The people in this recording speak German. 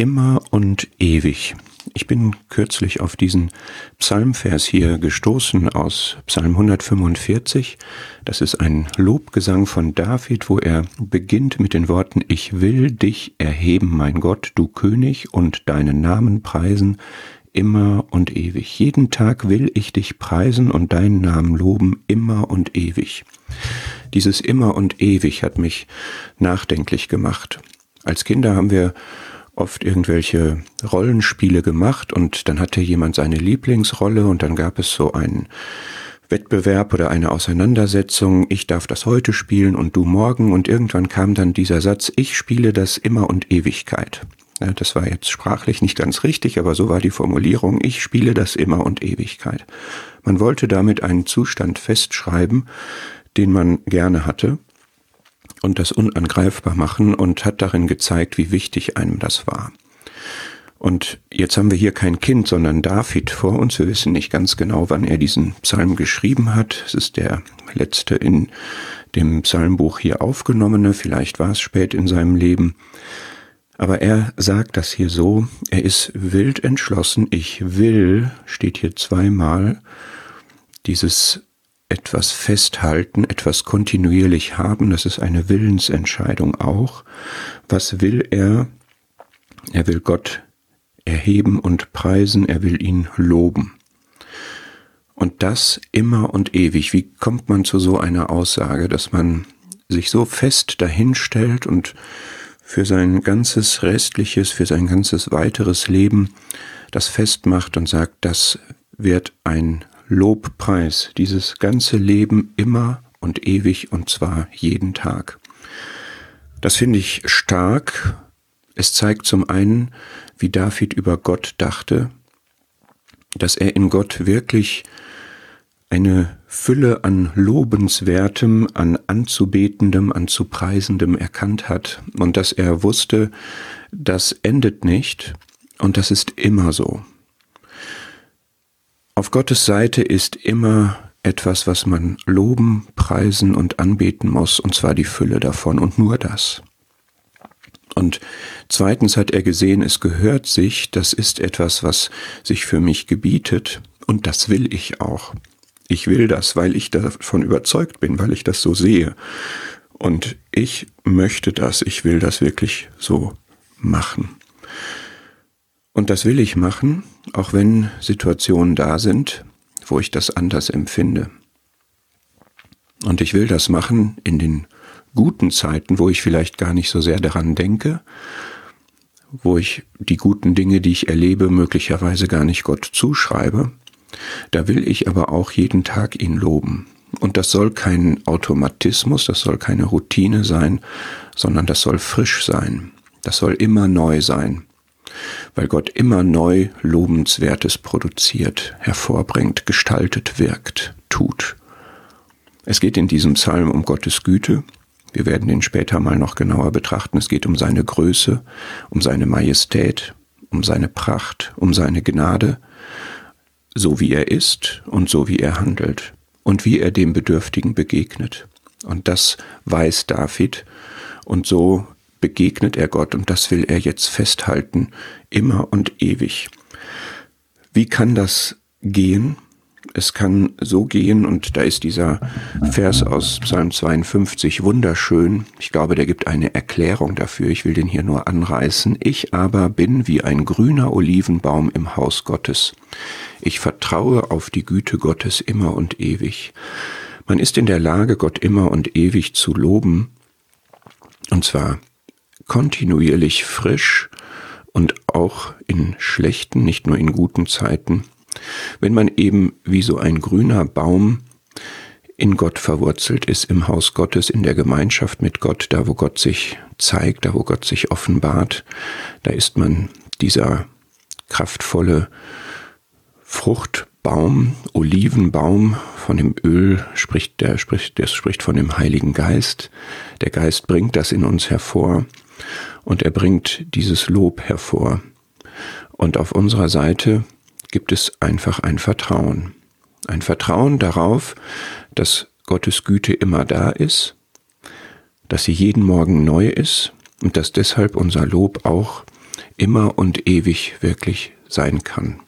immer und ewig. Ich bin kürzlich auf diesen Psalmvers hier gestoßen aus Psalm 145. Das ist ein Lobgesang von David, wo er beginnt mit den Worten, ich will dich erheben, mein Gott, du König, und deinen Namen preisen immer und ewig. Jeden Tag will ich dich preisen und deinen Namen loben, immer und ewig. Dieses immer und ewig hat mich nachdenklich gemacht. Als Kinder haben wir oft irgendwelche Rollenspiele gemacht und dann hatte jemand seine Lieblingsrolle und dann gab es so einen Wettbewerb oder eine Auseinandersetzung, ich darf das heute spielen und du morgen und irgendwann kam dann dieser Satz, ich spiele das immer und Ewigkeit. Ja, das war jetzt sprachlich nicht ganz richtig, aber so war die Formulierung, ich spiele das immer und Ewigkeit. Man wollte damit einen Zustand festschreiben, den man gerne hatte und das unangreifbar machen und hat darin gezeigt, wie wichtig einem das war. Und jetzt haben wir hier kein Kind, sondern David vor uns. Wir wissen nicht ganz genau, wann er diesen Psalm geschrieben hat. Es ist der letzte in dem Psalmbuch hier aufgenommene. Vielleicht war es spät in seinem Leben. Aber er sagt das hier so, er ist wild entschlossen. Ich will, steht hier zweimal, dieses etwas festhalten, etwas kontinuierlich haben, das ist eine Willensentscheidung auch. Was will er? Er will Gott erheben und preisen, er will ihn loben. Und das immer und ewig. Wie kommt man zu so einer Aussage, dass man sich so fest dahinstellt und für sein ganzes restliches, für sein ganzes weiteres Leben das festmacht und sagt, das wird ein Lobpreis, dieses ganze Leben immer und ewig und zwar jeden Tag. Das finde ich stark. Es zeigt zum einen, wie David über Gott dachte, dass er in Gott wirklich eine Fülle an Lobenswertem, an Anzubetendem, an zu Preisendem erkannt hat und dass er wusste, das endet nicht und das ist immer so. Auf Gottes Seite ist immer etwas, was man loben, preisen und anbeten muss, und zwar die Fülle davon und nur das. Und zweitens hat er gesehen, es gehört sich, das ist etwas, was sich für mich gebietet, und das will ich auch. Ich will das, weil ich davon überzeugt bin, weil ich das so sehe. Und ich möchte das, ich will das wirklich so machen. Und das will ich machen, auch wenn Situationen da sind, wo ich das anders empfinde. Und ich will das machen in den guten Zeiten, wo ich vielleicht gar nicht so sehr daran denke, wo ich die guten Dinge, die ich erlebe, möglicherweise gar nicht Gott zuschreibe. Da will ich aber auch jeden Tag ihn loben. Und das soll kein Automatismus, das soll keine Routine sein, sondern das soll frisch sein. Das soll immer neu sein weil Gott immer neu Lobenswertes produziert, hervorbringt, gestaltet, wirkt, tut. Es geht in diesem Psalm um Gottes Güte. Wir werden ihn später mal noch genauer betrachten. Es geht um seine Größe, um seine Majestät, um seine Pracht, um seine Gnade, so wie er ist und so wie er handelt und wie er dem Bedürftigen begegnet. Und das weiß David und so begegnet er Gott und das will er jetzt festhalten, immer und ewig. Wie kann das gehen? Es kann so gehen, und da ist dieser Vers aus Psalm 52 wunderschön. Ich glaube, der gibt eine Erklärung dafür. Ich will den hier nur anreißen. Ich aber bin wie ein grüner Olivenbaum im Haus Gottes. Ich vertraue auf die Güte Gottes immer und ewig. Man ist in der Lage, Gott immer und ewig zu loben, und zwar kontinuierlich frisch und auch in schlechten, nicht nur in guten Zeiten, wenn man eben wie so ein grüner Baum in Gott verwurzelt ist, im Haus Gottes, in der Gemeinschaft mit Gott, da wo Gott sich zeigt, da wo Gott sich offenbart, da ist man dieser kraftvolle Fruchtbaum, Olivenbaum, von dem Öl spricht der spricht, der spricht von dem Heiligen Geist. Der Geist bringt das in uns hervor und er bringt dieses Lob hervor. Und auf unserer Seite gibt es einfach ein Vertrauen. Ein Vertrauen darauf, dass Gottes Güte immer da ist, dass sie jeden Morgen neu ist und dass deshalb unser Lob auch immer und ewig wirklich sein kann.